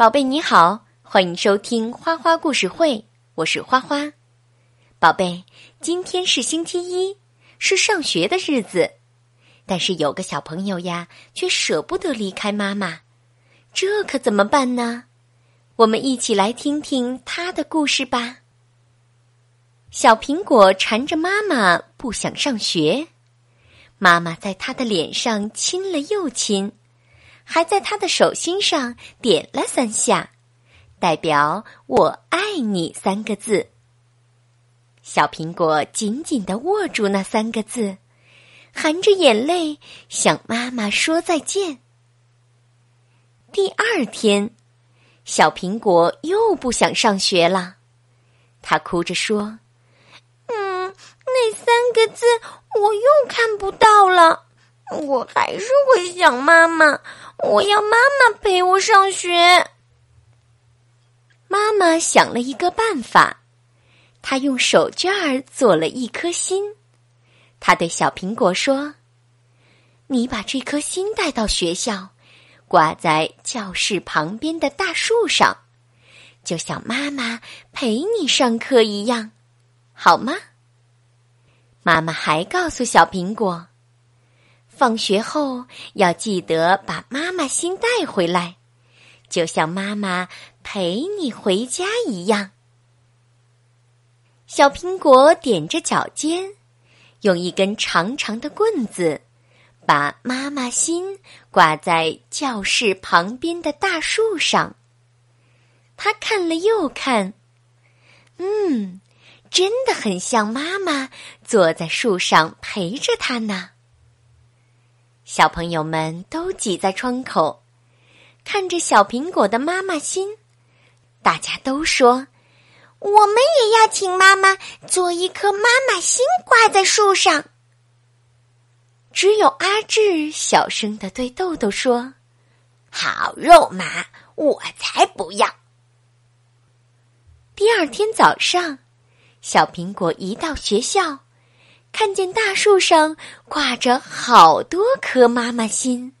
宝贝你好，欢迎收听花花故事会，我是花花。宝贝，今天是星期一，是上学的日子，但是有个小朋友呀，却舍不得离开妈妈，这可怎么办呢？我们一起来听听他的故事吧。小苹果缠着妈妈不想上学，妈妈在他的脸上亲了又亲。还在他的手心上点了三下，代表“我爱你”三个字。小苹果紧紧的握住那三个字，含着眼泪向妈妈说再见。第二天，小苹果又不想上学了，他哭着说：“嗯，那三个字我又看不到了，我还是会想妈妈。”我要妈妈陪我上学。妈妈想了一个办法，她用手绢儿做了一颗心。她对小苹果说：“你把这颗心带到学校，挂在教室旁边的大树上，就像妈妈陪你上课一样，好吗？”妈妈还告诉小苹果。放学后要记得把妈妈心带回来，就像妈妈陪你回家一样。小苹果踮着脚尖，用一根长长的棍子，把妈妈心挂在教室旁边的大树上。他看了又看，嗯，真的很像妈妈坐在树上陪着他呢。小朋友们都挤在窗口，看着小苹果的妈妈心。大家都说：“我们也要请妈妈做一颗妈妈心挂在树上。”只有阿志小声的对豆豆说：“好肉麻，我才不要。”第二天早上，小苹果一到学校。看见大树上挂着好多颗妈妈心，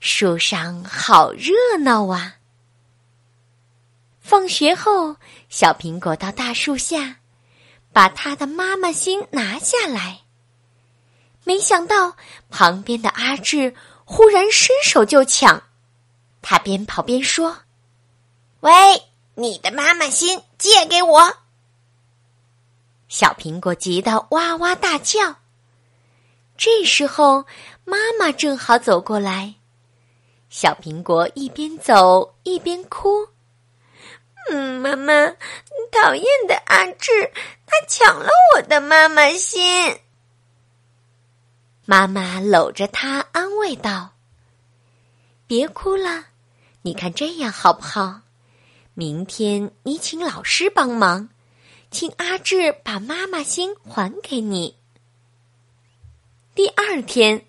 树上好热闹啊！放学后，小苹果到大树下，把他的妈妈心拿下来。没想到旁边的阿志忽然伸手就抢，他边跑边说：“喂，你的妈妈心借给我。”小苹果急得哇哇大叫。这时候，妈妈正好走过来。小苹果一边走一边哭：“嗯，妈妈，讨厌的阿志，他抢了我的妈妈心。”妈妈搂着他安慰道：“别哭了，你看这样好不好？明天你请老师帮忙。”请阿志把妈妈心还给你。第二天，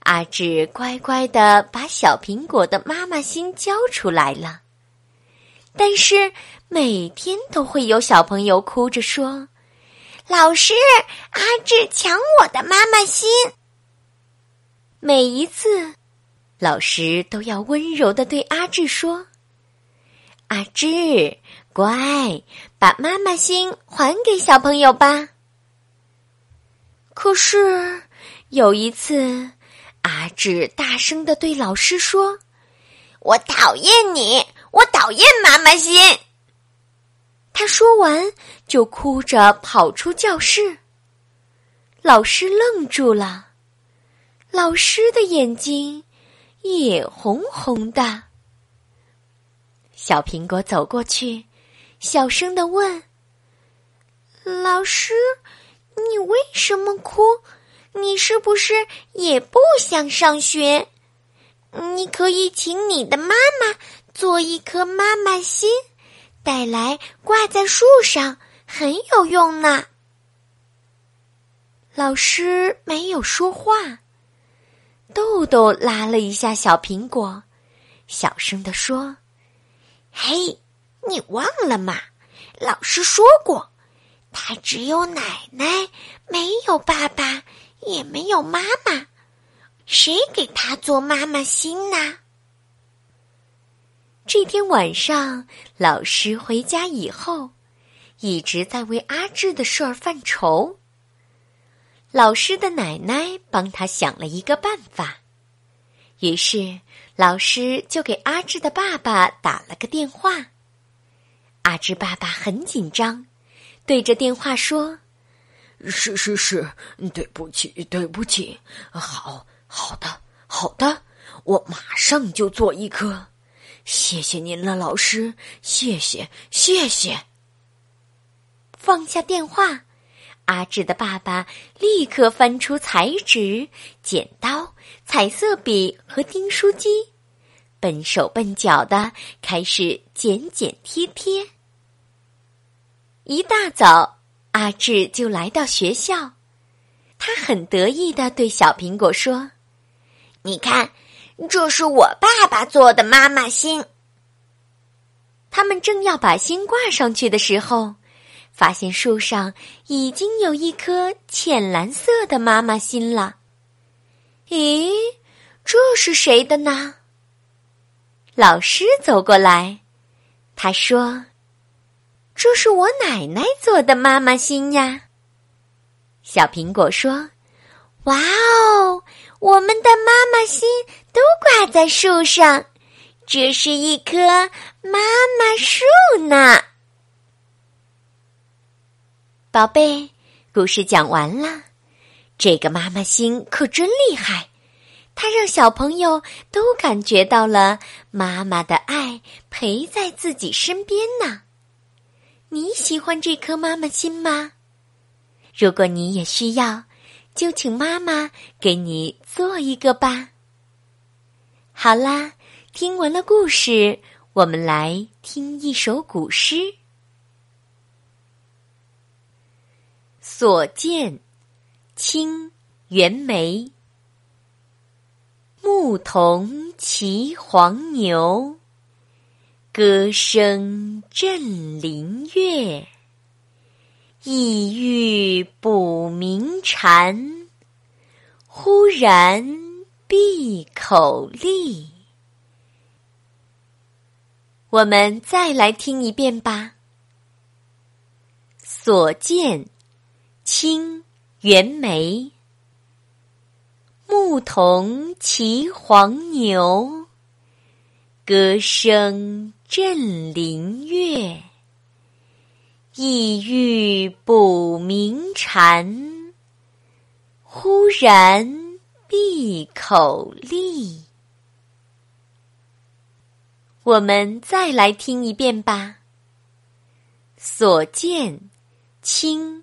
阿志乖乖的把小苹果的妈妈心交出来了。但是每天都会有小朋友哭着说：“老师，阿志抢我的妈妈心。”每一次，老师都要温柔的对阿志说：“阿志。”乖，把妈妈心还给小朋友吧。可是有一次，阿志大声的对老师说：“我讨厌你，我讨厌妈妈心。”他说完就哭着跑出教室。老师愣住了，老师的眼睛也红红的。小苹果走过去。小声的问：“老师，你为什么哭？你是不是也不想上学？你可以请你的妈妈做一颗妈妈心，带来挂在树上，很有用呢。”老师没有说话。豆豆拉了一下小苹果，小声的说：“嘿。”你忘了吗？老师说过，他只有奶奶，没有爸爸，也没有妈妈，谁给他做妈妈心呢？这天晚上，老师回家以后，一直在为阿志的事儿犯愁。老师的奶奶帮他想了一个办法，于是老师就给阿志的爸爸打了个电话。阿志爸爸很紧张，对着电话说：“是是是，对不起对不起，好好的好的，我马上就做一颗。”谢谢您了，老师，谢谢谢谢。放下电话，阿志的爸爸立刻翻出彩纸、剪刀、彩色笔和订书机，笨手笨脚的开始剪剪贴贴。一大早，阿志就来到学校，他很得意的对小苹果说：“你看。”这是我爸爸做的妈妈心。他们正要把心挂上去的时候，发现树上已经有一颗浅蓝色的妈妈心了。咦，这是谁的呢？老师走过来，他说：“这是我奶奶做的妈妈心呀。”小苹果说：“哇哦！”我们的妈妈心都挂在树上，这是一棵妈妈树呢。宝贝，故事讲完了。这个妈妈心可真厉害，它让小朋友都感觉到了妈妈的爱陪在自己身边呢。你喜欢这颗妈妈心吗？如果你也需要。就请妈妈给你做一个吧。好啦，听完了故事，我们来听一首古诗。所见，清·袁枚。牧童骑黄牛，歌声振林樾。意欲捕鸣蝉，忽然闭口立。我们再来听一遍吧。所见，清·袁枚。牧童骑黄牛，歌声振林樾。意欲捕鸣蝉，忽然闭口立。我们再来听一遍吧。所见，清·